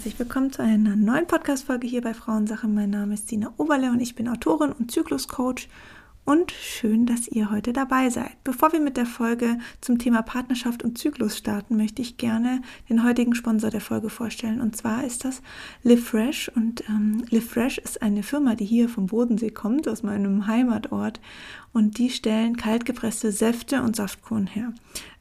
Herzlich willkommen zu einer neuen Podcast-Folge hier bei Frauensache. Mein Name ist Dina Oberle und ich bin Autorin und Zykluscoach. Und schön, dass ihr heute dabei seid. Bevor wir mit der Folge zum Thema Partnerschaft und Zyklus starten, möchte ich gerne den heutigen Sponsor der Folge vorstellen. Und zwar ist das Live Fresh. Und ähm, Live Fresh ist eine Firma, die hier vom Bodensee kommt, aus meinem Heimatort. Und die stellen kaltgepresste Säfte und Saftkuren her.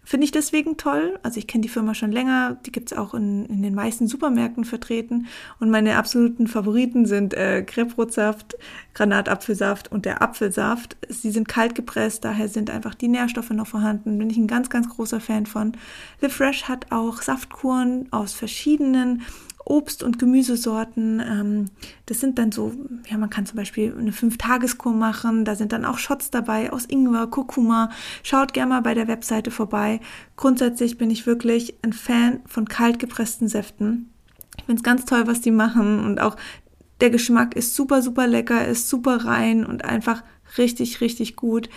Finde ich deswegen toll. Also ich kenne die Firma schon länger, die gibt es auch in, in den meisten Supermärkten vertreten. Und meine absoluten Favoriten sind äh, Kreprotsaft, Granatapfelsaft und der Apfelsaft. Sie sind kalt gepresst, daher sind einfach die Nährstoffe noch vorhanden. Bin ich ein ganz, ganz großer Fan von. Le Fresh hat auch Saftkuren aus verschiedenen Obst- und Gemüsesorten. Ähm, das sind dann so, ja, man kann zum Beispiel eine Fünf-Tageskur machen. Da sind dann auch Shots dabei aus Ingwer, Kurkuma. Schaut gerne mal bei der Webseite vorbei. Grundsätzlich bin ich wirklich ein Fan von kalt gepressten Säften. Ich finde es ganz toll, was die machen und auch der Geschmack ist super, super lecker, ist super rein und einfach richtig, richtig gut.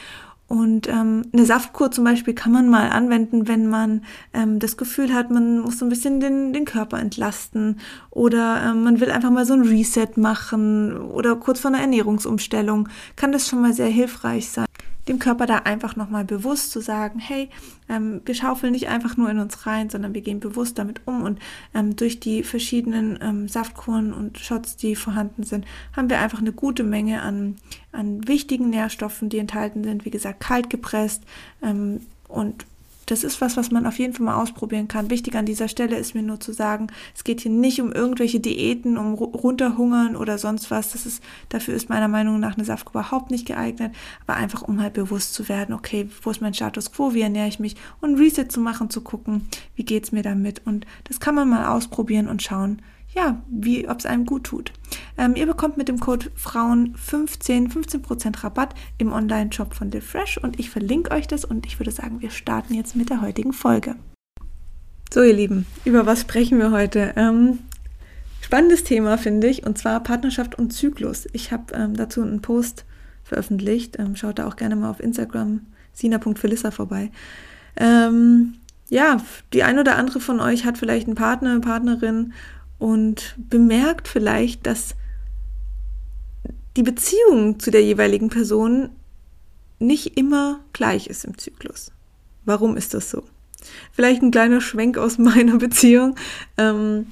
Und ähm, eine Saftkur zum Beispiel kann man mal anwenden, wenn man ähm, das Gefühl hat, man muss so ein bisschen den, den Körper entlasten oder ähm, man will einfach mal so ein Reset machen oder kurz vor einer Ernährungsumstellung, kann das schon mal sehr hilfreich sein dem Körper da einfach nochmal bewusst zu sagen, hey, ähm, wir schaufeln nicht einfach nur in uns rein, sondern wir gehen bewusst damit um und ähm, durch die verschiedenen ähm, Saftkuren und Shots, die vorhanden sind, haben wir einfach eine gute Menge an, an wichtigen Nährstoffen, die enthalten sind, wie gesagt, kalt gepresst ähm, und das ist was, was man auf jeden Fall mal ausprobieren kann. Wichtig an dieser Stelle ist mir nur zu sagen, es geht hier nicht um irgendwelche Diäten, um runterhungern oder sonst was. Das ist, dafür ist meiner Meinung nach eine Saftkur überhaupt nicht geeignet. Aber einfach, um halt bewusst zu werden, okay, wo ist mein Status quo, wie ernähre ich mich und Reset zu machen, zu gucken, wie geht's mir damit. Und das kann man mal ausprobieren und schauen, ja, wie, ob es einem gut tut. Ähm, ihr bekommt mit dem Code Frauen 15, 15% Rabatt im Online-Shop von DeFresh und ich verlinke euch das und ich würde sagen, wir starten jetzt mit der heutigen Folge. So, ihr Lieben, über was sprechen wir heute? Ähm, spannendes Thema, finde ich, und zwar Partnerschaft und Zyklus. Ich habe ähm, dazu einen Post veröffentlicht. Ähm, schaut da auch gerne mal auf Instagram sina.felissa vorbei. Ähm, ja, die ein oder andere von euch hat vielleicht einen Partner, eine Partnerin und bemerkt vielleicht, dass die Beziehung zu der jeweiligen Person nicht immer gleich ist im Zyklus. Warum ist das so? Vielleicht ein kleiner Schwenk aus meiner Beziehung. Ähm,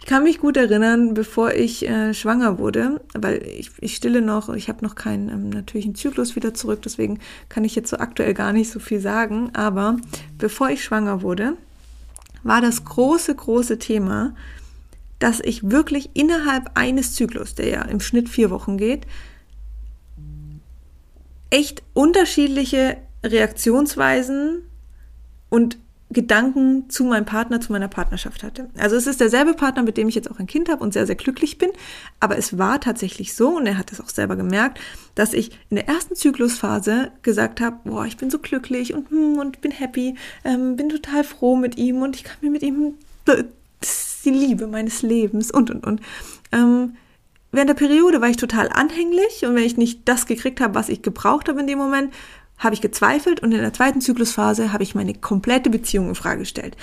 ich kann mich gut erinnern, bevor ich äh, schwanger wurde, weil ich, ich stille noch, ich habe noch keinen ähm, natürlichen Zyklus wieder zurück, deswegen kann ich jetzt so aktuell gar nicht so viel sagen. Aber bevor ich schwanger wurde, war das große, große Thema, dass ich wirklich innerhalb eines Zyklus, der ja im Schnitt vier Wochen geht, echt unterschiedliche Reaktionsweisen und Gedanken zu meinem Partner, zu meiner Partnerschaft hatte. Also es ist derselbe Partner, mit dem ich jetzt auch ein Kind habe und sehr, sehr glücklich bin. Aber es war tatsächlich so, und er hat es auch selber gemerkt, dass ich in der ersten Zyklusphase gesagt habe, boah, ich bin so glücklich und, hm, und bin happy, ähm, bin total froh mit ihm und ich kann mir mit ihm die Liebe meines Lebens und, und, und. Ähm, während der Periode war ich total anhänglich und wenn ich nicht das gekriegt habe, was ich gebraucht habe in dem Moment, habe ich gezweifelt und in der zweiten Zyklusphase habe ich meine komplette Beziehung in Frage gestellt.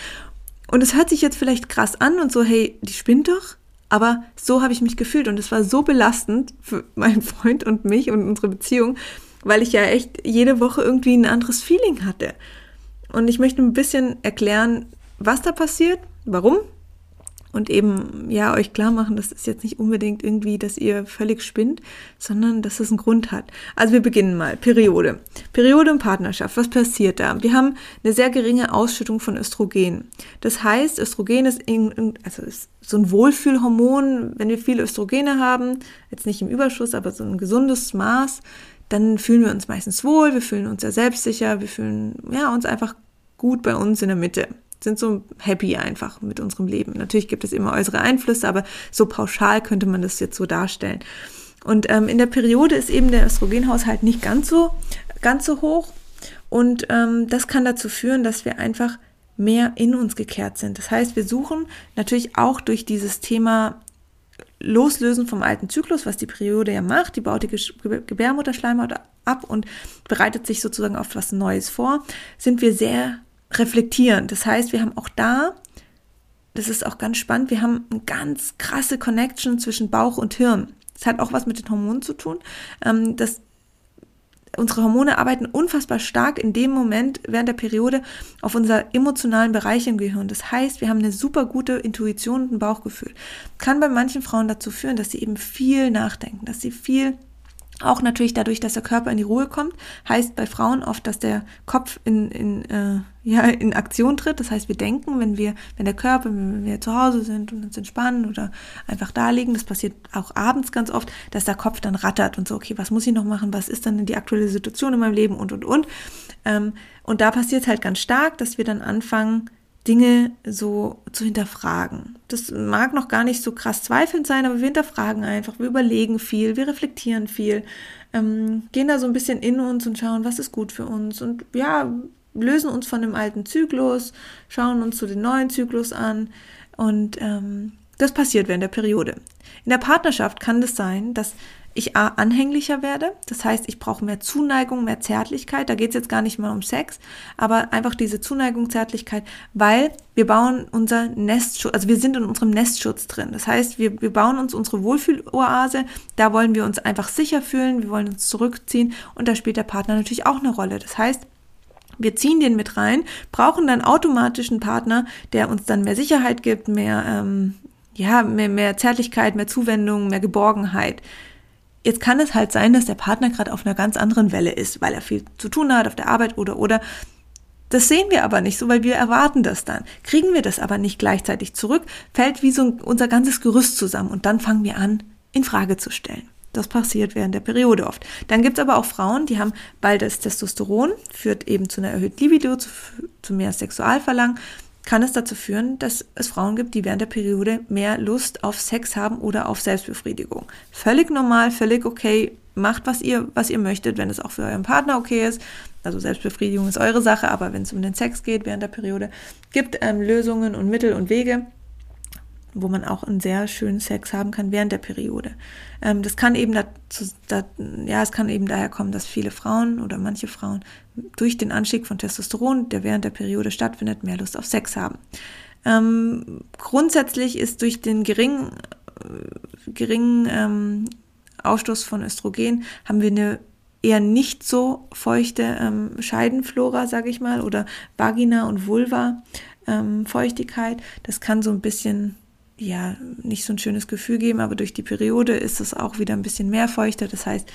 Und es hört sich jetzt vielleicht krass an und so, hey, die spinnt doch, aber so habe ich mich gefühlt und es war so belastend für meinen Freund und mich und unsere Beziehung, weil ich ja echt jede Woche irgendwie ein anderes Feeling hatte. Und ich möchte ein bisschen erklären, was da passiert, warum und eben ja euch klar machen, das ist jetzt nicht unbedingt irgendwie, dass ihr völlig spinnt, sondern dass es einen Grund hat. Also wir beginnen mal. Periode. Periode und Partnerschaft. Was passiert da? Wir haben eine sehr geringe Ausschüttung von Östrogen. Das heißt, Östrogen ist, in, also ist so ein Wohlfühlhormon. Wenn wir viele Östrogene haben, jetzt nicht im Überschuss, aber so ein gesundes Maß, dann fühlen wir uns meistens wohl, wir fühlen uns sehr selbstsicher, wir fühlen ja uns einfach gut bei uns in der Mitte sind so happy einfach mit unserem Leben. Natürlich gibt es immer äußere Einflüsse, aber so pauschal könnte man das jetzt so darstellen. Und ähm, in der Periode ist eben der Östrogenhaushalt nicht ganz so, ganz so hoch. Und ähm, das kann dazu führen, dass wir einfach mehr in uns gekehrt sind. Das heißt, wir suchen natürlich auch durch dieses Thema Loslösen vom alten Zyklus, was die Periode ja macht, die baut die Gebärmutterschleimhaut ab und bereitet sich sozusagen auf was Neues vor, sind wir sehr reflektieren. Das heißt, wir haben auch da das ist auch ganz spannend, wir haben eine ganz krasse Connection zwischen Bauch und Hirn. Das hat auch was mit den Hormonen zu tun. Ähm, das unsere Hormone arbeiten unfassbar stark in dem Moment während der Periode auf unser emotionalen Bereich im Gehirn. Das heißt, wir haben eine super gute Intuition und ein Bauchgefühl. Kann bei manchen Frauen dazu führen, dass sie eben viel nachdenken, dass sie viel auch natürlich dadurch, dass der Körper in die Ruhe kommt, heißt bei Frauen oft, dass der Kopf in, in, äh, ja, in Aktion tritt. Das heißt, wir denken, wenn wir, wenn der Körper, wenn wir zu Hause sind und uns entspannen oder einfach da liegen, das passiert auch abends ganz oft, dass der Kopf dann rattert und so, okay, was muss ich noch machen, was ist dann die aktuelle Situation in meinem Leben und und und. Ähm, und da passiert es halt ganz stark, dass wir dann anfangen, Dinge so zu hinterfragen. Das mag noch gar nicht so krass zweifelnd sein, aber wir hinterfragen einfach, wir überlegen viel, wir reflektieren viel, ähm, gehen da so ein bisschen in uns und schauen, was ist gut für uns und ja, lösen uns von dem alten Zyklus, schauen uns zu den neuen Zyklus an und ähm, das passiert während der Periode. In der Partnerschaft kann das sein, dass ich A, anhänglicher werde. Das heißt, ich brauche mehr Zuneigung, mehr Zärtlichkeit. Da geht es jetzt gar nicht mal um Sex, aber einfach diese Zuneigung, Zärtlichkeit, weil wir bauen unser Nestschutz, also wir sind in unserem Nestschutz drin. Das heißt, wir, wir bauen uns unsere Wohlfühloase. Da wollen wir uns einfach sicher fühlen, wir wollen uns zurückziehen und da spielt der Partner natürlich auch eine Rolle. Das heißt, wir ziehen den mit rein, brauchen dann automatisch einen Partner, der uns dann mehr Sicherheit gibt, mehr, ähm, ja, mehr, mehr Zärtlichkeit, mehr Zuwendung, mehr Geborgenheit. Jetzt kann es halt sein, dass der Partner gerade auf einer ganz anderen Welle ist, weil er viel zu tun hat auf der Arbeit oder oder. Das sehen wir aber nicht so, weil wir erwarten das dann. Kriegen wir das aber nicht gleichzeitig zurück, fällt wie so unser ganzes Gerüst zusammen und dann fangen wir an, in Frage zu stellen. Das passiert während der Periode oft. Dann gibt es aber auch Frauen, die haben, weil das Testosteron führt eben zu einer erhöhten Libido, zu, zu mehr Sexualverlangen, kann es dazu führen, dass es Frauen gibt, die während der Periode mehr Lust auf Sex haben oder auf Selbstbefriedigung. Völlig normal, völlig okay. Macht, was ihr, was ihr möchtet, wenn es auch für euren Partner okay ist. Also Selbstbefriedigung ist eure Sache, aber wenn es um den Sex geht während der Periode, gibt ähm, Lösungen und Mittel und Wege wo man auch einen sehr schönen Sex haben kann während der Periode. Ähm, das kann eben dazu, da, ja, es kann eben daher kommen, dass viele Frauen oder manche Frauen durch den Anstieg von Testosteron, der während der Periode stattfindet, mehr Lust auf Sex haben. Ähm, grundsätzlich ist durch den geringen, äh, geringen ähm, Ausstoß von Östrogen haben wir eine eher nicht so feuchte ähm, Scheidenflora, sage ich mal, oder Vagina und Vulva ähm, Feuchtigkeit. Das kann so ein bisschen ja nicht so ein schönes Gefühl geben, aber durch die Periode ist es auch wieder ein bisschen mehr feuchter. Das heißt,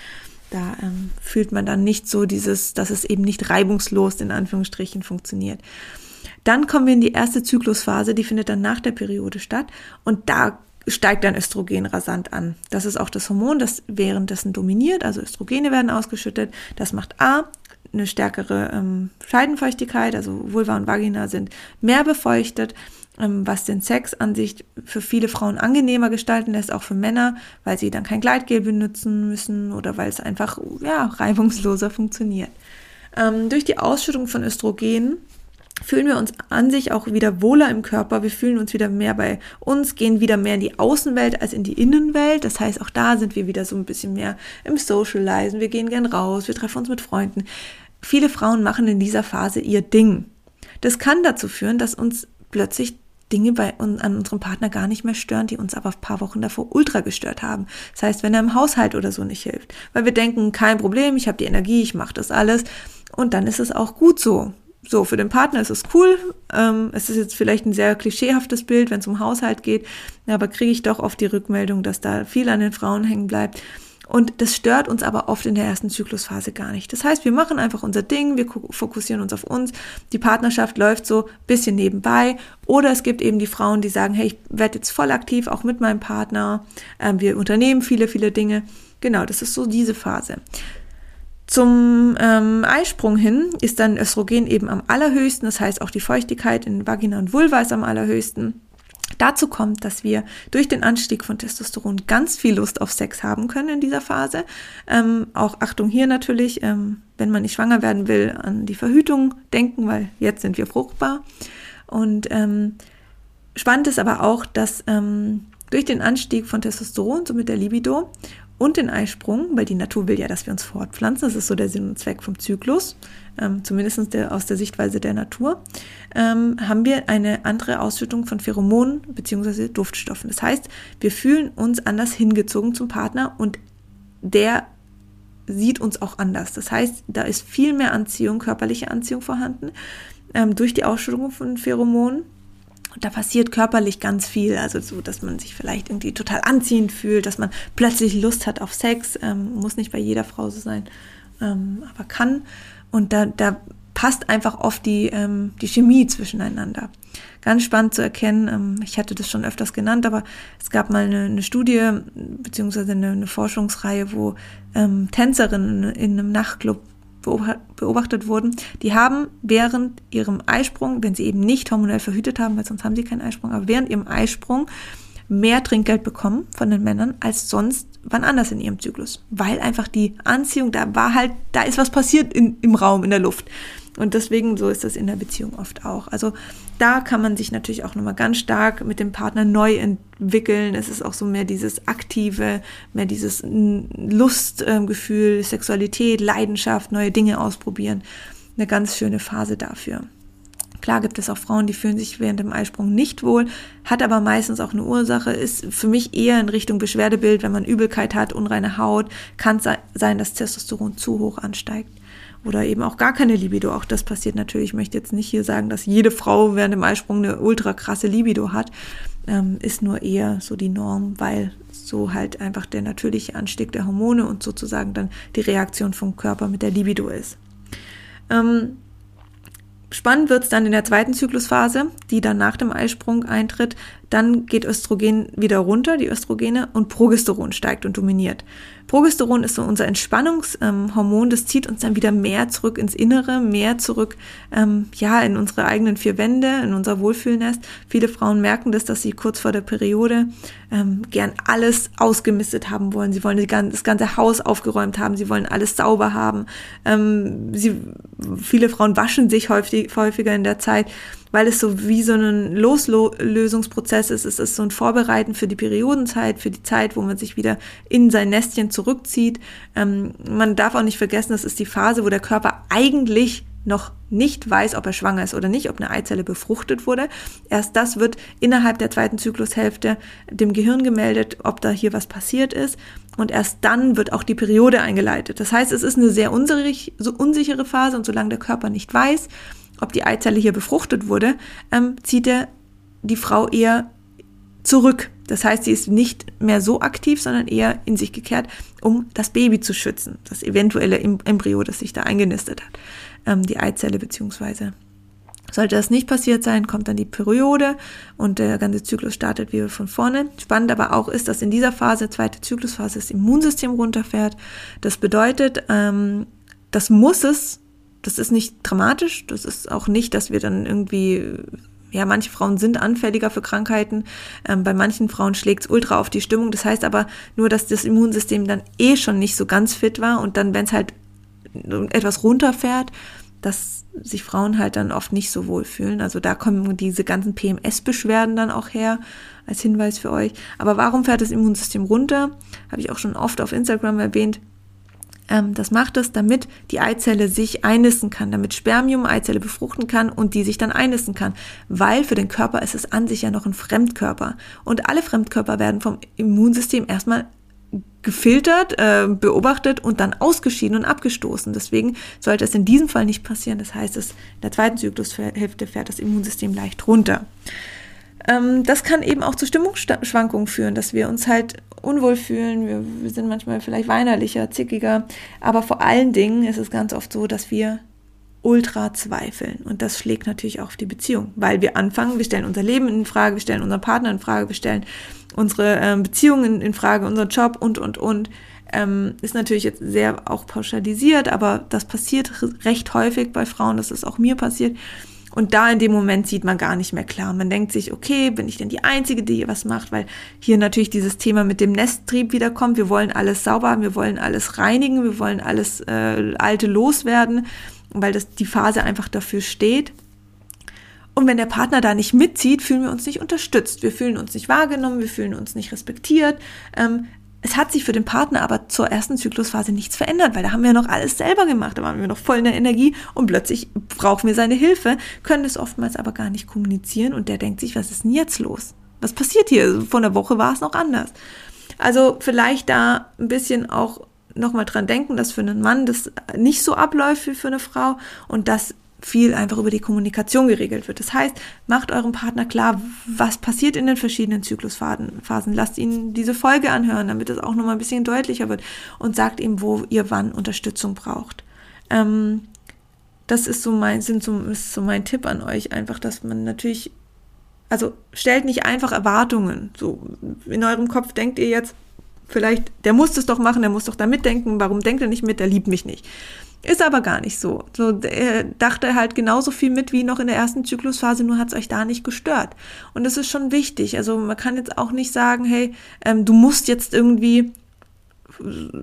da ähm, fühlt man dann nicht so dieses, dass es eben nicht reibungslos in Anführungsstrichen funktioniert. Dann kommen wir in die erste Zyklusphase, die findet dann nach der Periode statt und da steigt dann Östrogen rasant an. Das ist auch das Hormon, das währenddessen dominiert, also Östrogene werden ausgeschüttet. Das macht A, eine stärkere ähm, Scheidenfeuchtigkeit, also Vulva und Vagina sind mehr befeuchtet. Ähm, was den Sex an sich für viele Frauen angenehmer gestalten lässt, auch für Männer, weil sie dann kein Gleitgel benutzen müssen oder weil es einfach ja, reibungsloser funktioniert. Ähm, durch die Ausschüttung von Östrogen fühlen wir uns an sich auch wieder wohler im Körper, wir fühlen uns wieder mehr bei uns, gehen wieder mehr in die Außenwelt als in die Innenwelt. Das heißt, auch da sind wir wieder so ein bisschen mehr im Socializen, wir gehen gern raus, wir treffen uns mit Freunden. Viele Frauen machen in dieser Phase ihr Ding. Das kann dazu führen, dass uns plötzlich Dinge bei an unserem Partner gar nicht mehr stören, die uns aber ein paar Wochen davor ultra gestört haben. Das heißt, wenn er im Haushalt oder so nicht hilft, weil wir denken, kein Problem, ich habe die Energie, ich mache das alles und dann ist es auch gut so. So, für den Partner ist es cool. Ähm, es ist jetzt vielleicht ein sehr klischeehaftes Bild, wenn es um Haushalt geht, aber kriege ich doch oft die Rückmeldung, dass da viel an den Frauen hängen bleibt. Und das stört uns aber oft in der ersten Zyklusphase gar nicht. Das heißt, wir machen einfach unser Ding, wir fokussieren uns auf uns. Die Partnerschaft läuft so ein bisschen nebenbei. Oder es gibt eben die Frauen, die sagen, hey, ich werde jetzt voll aktiv, auch mit meinem Partner. Ähm, wir unternehmen viele, viele Dinge. Genau, das ist so diese Phase. Zum ähm, Eisprung hin ist dann Östrogen eben am allerhöchsten, das heißt auch die Feuchtigkeit in Vagina und Vulva ist am allerhöchsten. Dazu kommt, dass wir durch den Anstieg von Testosteron ganz viel Lust auf Sex haben können in dieser Phase. Ähm, auch Achtung hier natürlich, ähm, wenn man nicht schwanger werden will, an die Verhütung denken, weil jetzt sind wir fruchtbar. Und ähm, spannend ist aber auch, dass ähm, durch den Anstieg von Testosteron, somit der Libido und den Eisprung, weil die Natur will ja, dass wir uns fortpflanzen, das ist so der Sinn und Zweck vom Zyklus, ähm, zumindest der, aus der Sichtweise der Natur, ähm, haben wir eine andere Ausschüttung von Pheromonen bzw. Duftstoffen. Das heißt, wir fühlen uns anders hingezogen zum Partner und der sieht uns auch anders. Das heißt, da ist viel mehr Anziehung, körperliche Anziehung vorhanden ähm, durch die Ausschüttung von Pheromonen. Da passiert körperlich ganz viel, also so, dass man sich vielleicht irgendwie total anziehend fühlt, dass man plötzlich Lust hat auf Sex, ähm, muss nicht bei jeder Frau so sein, ähm, aber kann. Und da, da passt einfach oft die, ähm, die Chemie zwischeneinander. Ganz spannend zu erkennen, ähm, ich hatte das schon öfters genannt, aber es gab mal eine, eine Studie beziehungsweise eine, eine Forschungsreihe, wo ähm, Tänzerinnen in einem Nachtclub beobachtet wurden, die haben während ihrem Eisprung, wenn sie eben nicht hormonell verhütet haben, weil sonst haben sie keinen Eisprung, aber während ihrem Eisprung mehr Trinkgeld bekommen von den Männern als sonst wann anders in ihrem Zyklus, weil einfach die Anziehung, da war halt, da ist was passiert in, im Raum, in der Luft. Und deswegen so ist das in der Beziehung oft auch. Also da kann man sich natürlich auch nochmal ganz stark mit dem Partner neu entwickeln. Es ist auch so mehr dieses aktive, mehr dieses Lustgefühl, Sexualität, Leidenschaft, neue Dinge ausprobieren. Eine ganz schöne Phase dafür. Klar gibt es auch Frauen, die fühlen sich während dem Eisprung nicht wohl, hat aber meistens auch eine Ursache, ist für mich eher in Richtung Beschwerdebild, wenn man Übelkeit hat, unreine Haut, kann sein, dass Testosteron zu hoch ansteigt oder eben auch gar keine Libido. Auch das passiert natürlich. Ich möchte jetzt nicht hier sagen, dass jede Frau während dem Eisprung eine ultra krasse Libido hat. Ähm, ist nur eher so die Norm, weil so halt einfach der natürliche Anstieg der Hormone und sozusagen dann die Reaktion vom Körper mit der Libido ist. Ähm, Spannend wird es dann in der zweiten Zyklusphase, die dann nach dem Eisprung eintritt. Dann geht Östrogen wieder runter, die Östrogene, und Progesteron steigt und dominiert. Progesteron ist so unser Entspannungshormon, ähm, das zieht uns dann wieder mehr zurück ins Innere, mehr zurück, ähm, ja, in unsere eigenen vier Wände, in unser Wohlfühlnest. Viele Frauen merken das, dass sie kurz vor der Periode ähm, gern alles ausgemistet haben wollen. Sie wollen das ganze Haus aufgeräumt haben, sie wollen alles sauber haben. Ähm, sie, viele Frauen waschen sich häufig, häufiger in der Zeit weil es so wie so ein Loslösungsprozess ist. Es ist so ein Vorbereiten für die Periodenzeit, für die Zeit, wo man sich wieder in sein Nestchen zurückzieht. Ähm, man darf auch nicht vergessen, das ist die Phase, wo der Körper eigentlich noch nicht weiß, ob er schwanger ist oder nicht, ob eine Eizelle befruchtet wurde. Erst das wird innerhalb der zweiten Zyklushälfte dem Gehirn gemeldet, ob da hier was passiert ist. Und erst dann wird auch die Periode eingeleitet. Das heißt, es ist eine sehr unsichere Phase und solange der Körper nicht weiß, ob die Eizelle hier befruchtet wurde, ähm, zieht er die Frau eher zurück. Das heißt, sie ist nicht mehr so aktiv, sondern eher in sich gekehrt, um das Baby zu schützen, das eventuelle Embryo, das sich da eingenistet hat, ähm, die Eizelle beziehungsweise. Sollte das nicht passiert sein, kommt dann die Periode und der ganze Zyklus startet wieder von vorne. Spannend aber auch ist, dass in dieser Phase, zweite Zyklusphase, das Immunsystem runterfährt. Das bedeutet, ähm, das muss es das ist nicht dramatisch. Das ist auch nicht, dass wir dann irgendwie, ja, manche Frauen sind anfälliger für Krankheiten. Ähm, bei manchen Frauen schlägt es ultra auf die Stimmung. Das heißt aber nur, dass das Immunsystem dann eh schon nicht so ganz fit war und dann, wenn es halt etwas runterfährt, dass sich Frauen halt dann oft nicht so wohl fühlen. Also da kommen diese ganzen PMS-Beschwerden dann auch her, als Hinweis für euch. Aber warum fährt das Immunsystem runter? Habe ich auch schon oft auf Instagram erwähnt. Ähm, das macht es, damit die Eizelle sich einnisten kann, damit Spermium Eizelle befruchten kann und die sich dann einnisten kann. Weil für den Körper ist es an sich ja noch ein Fremdkörper. Und alle Fremdkörper werden vom Immunsystem erstmal gefiltert, äh, beobachtet und dann ausgeschieden und abgestoßen. Deswegen sollte es in diesem Fall nicht passieren. Das heißt, es in der zweiten Zyklushälfte fährt das Immunsystem leicht runter. Ähm, das kann eben auch zu Stimmungsschwankungen führen, dass wir uns halt unwohl fühlen, wir, wir sind manchmal vielleicht weinerlicher, zickiger, aber vor allen Dingen ist es ganz oft so, dass wir ultra zweifeln. Und das schlägt natürlich auch auf die Beziehung, weil wir anfangen, wir stellen unser Leben in Frage, wir stellen unseren Partner in Frage, wir stellen unsere ähm, Beziehungen in Frage, unseren Job und, und, und. Ähm, ist natürlich jetzt sehr auch pauschalisiert, aber das passiert recht häufig bei Frauen, das ist auch mir passiert. Und da in dem Moment sieht man gar nicht mehr klar. Man denkt sich, okay, bin ich denn die Einzige, die hier was macht? Weil hier natürlich dieses Thema mit dem Nesttrieb wiederkommt. Wir wollen alles sauber haben, wir wollen alles reinigen, wir wollen alles äh, Alte loswerden, weil das die Phase einfach dafür steht. Und wenn der Partner da nicht mitzieht, fühlen wir uns nicht unterstützt. Wir fühlen uns nicht wahrgenommen, wir fühlen uns nicht respektiert. Ähm, es hat sich für den Partner aber zur ersten Zyklusphase nichts verändert, weil da haben wir noch alles selber gemacht, da waren wir noch voll in der Energie und plötzlich brauchen wir seine Hilfe, können es oftmals aber gar nicht kommunizieren und der denkt sich, was ist denn jetzt los? Was passiert hier? Vor einer Woche war es noch anders. Also vielleicht da ein bisschen auch nochmal dran denken, dass für einen Mann das nicht so abläuft wie für eine Frau und dass viel einfach über die Kommunikation geregelt wird. Das heißt, macht eurem Partner klar, was passiert in den verschiedenen Zyklusphasen. Lasst ihn diese Folge anhören, damit es auch nochmal ein bisschen deutlicher wird und sagt ihm, wo ihr wann Unterstützung braucht. Ähm, das ist so mein, sind so, ist so mein Tipp an euch, einfach, dass man natürlich, also stellt nicht einfach Erwartungen. So in eurem Kopf denkt ihr jetzt, vielleicht, der muss das doch machen, der muss doch da mitdenken, warum denkt er nicht mit, der liebt mich nicht. Ist aber gar nicht so. so er dachte halt genauso viel mit wie noch in der ersten Zyklusphase, nur hat es euch da nicht gestört. Und das ist schon wichtig. Also man kann jetzt auch nicht sagen, hey, ähm, du musst jetzt irgendwie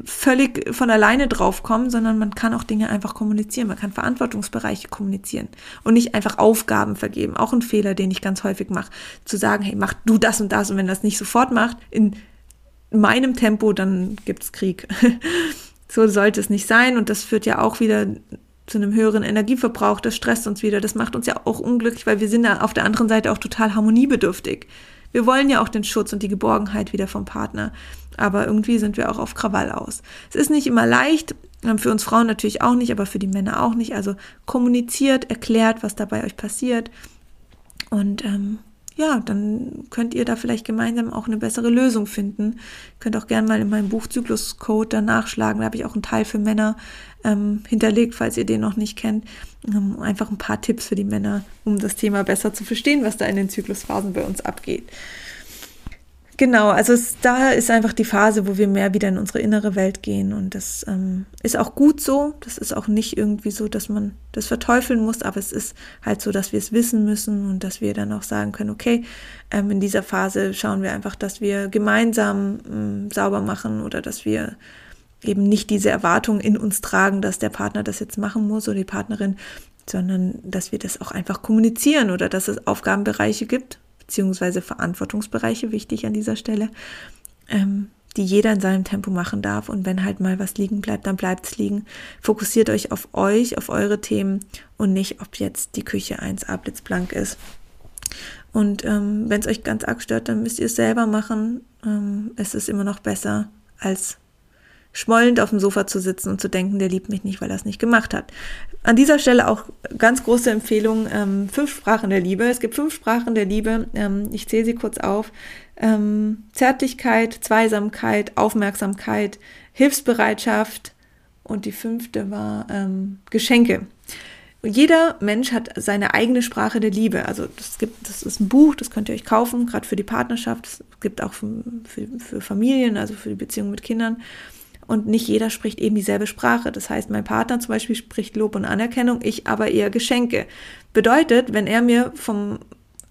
völlig von alleine draufkommen, sondern man kann auch Dinge einfach kommunizieren. Man kann Verantwortungsbereiche kommunizieren und nicht einfach Aufgaben vergeben. Auch ein Fehler, den ich ganz häufig mache, zu sagen, hey, mach du das und das und wenn das nicht sofort macht, in meinem Tempo, dann gibt's Krieg. So sollte es nicht sein und das führt ja auch wieder zu einem höheren Energieverbrauch, das stresst uns wieder, das macht uns ja auch unglücklich, weil wir sind ja auf der anderen Seite auch total harmoniebedürftig. Wir wollen ja auch den Schutz und die Geborgenheit wieder vom Partner, aber irgendwie sind wir auch auf Krawall aus. Es ist nicht immer leicht, ähm, für uns Frauen natürlich auch nicht, aber für die Männer auch nicht. Also kommuniziert, erklärt, was da bei euch passiert und ähm, ja, dann könnt ihr da vielleicht gemeinsam auch eine bessere Lösung finden. Könnt auch gerne mal in meinem Buch Zykluscode da nachschlagen. Da habe ich auch einen Teil für Männer ähm, hinterlegt, falls ihr den noch nicht kennt. Ähm, einfach ein paar Tipps für die Männer, um das Thema besser zu verstehen, was da in den Zyklusphasen bei uns abgeht. Genau, also es, da ist einfach die Phase, wo wir mehr wieder in unsere innere Welt gehen und das ähm, ist auch gut so. Das ist auch nicht irgendwie so, dass man das verteufeln muss, aber es ist halt so, dass wir es wissen müssen und dass wir dann auch sagen können, okay, ähm, in dieser Phase schauen wir einfach, dass wir gemeinsam ähm, sauber machen oder dass wir eben nicht diese Erwartung in uns tragen, dass der Partner das jetzt machen muss oder die Partnerin, sondern dass wir das auch einfach kommunizieren oder dass es Aufgabenbereiche gibt, beziehungsweise Verantwortungsbereiche, wichtig an dieser Stelle, ähm, die jeder in seinem Tempo machen darf. Und wenn halt mal was liegen bleibt, dann bleibt es liegen. Fokussiert euch auf euch, auf eure Themen und nicht, ob jetzt die Küche 1a blitzblank ist. Und ähm, wenn es euch ganz arg stört, dann müsst ihr es selber machen. Ähm, es ist immer noch besser, als schmollend auf dem Sofa zu sitzen und zu denken, der liebt mich nicht, weil er es nicht gemacht hat. An dieser Stelle auch ganz große Empfehlung, ähm, fünf Sprachen der Liebe. Es gibt fünf Sprachen der Liebe. Ähm, ich zähle sie kurz auf. Ähm, Zärtlichkeit, Zweisamkeit, Aufmerksamkeit, Hilfsbereitschaft und die fünfte war ähm, Geschenke. Jeder Mensch hat seine eigene Sprache der Liebe. Also das gibt, das ist ein Buch, das könnt ihr euch kaufen, gerade für die Partnerschaft. Es gibt auch für, für, für Familien, also für die Beziehung mit Kindern und nicht jeder spricht eben dieselbe Sprache. Das heißt, mein Partner zum Beispiel spricht Lob und Anerkennung, ich aber eher Geschenke. Bedeutet, wenn er mir vom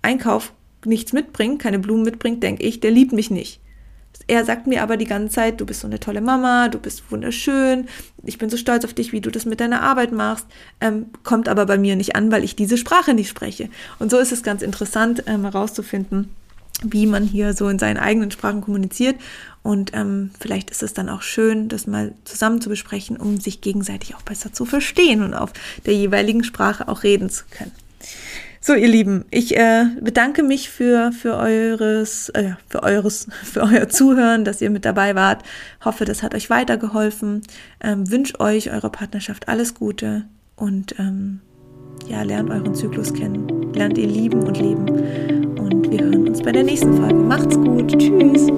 Einkauf nichts mitbringt, keine Blumen mitbringt, denke ich, der liebt mich nicht. Er sagt mir aber die ganze Zeit, du bist so eine tolle Mama, du bist wunderschön, ich bin so stolz auf dich, wie du das mit deiner Arbeit machst, ähm, kommt aber bei mir nicht an, weil ich diese Sprache nicht spreche. Und so ist es ganz interessant ähm, herauszufinden, wie man hier so in seinen eigenen Sprachen kommuniziert. Und ähm, vielleicht ist es dann auch schön, das mal zusammen zu besprechen, um sich gegenseitig auch besser zu verstehen und auf der jeweiligen Sprache auch reden zu können. So, ihr Lieben, ich äh, bedanke mich für, für eures, äh, für eures, für euer Zuhören, dass ihr mit dabei wart. Hoffe, das hat euch weitergeholfen. Ähm, wünsche euch eurer Partnerschaft alles Gute und ähm, ja, lernt euren Zyklus kennen, lernt ihr lieben und leben. Bei der nächsten Folge. Macht's gut. Tschüss.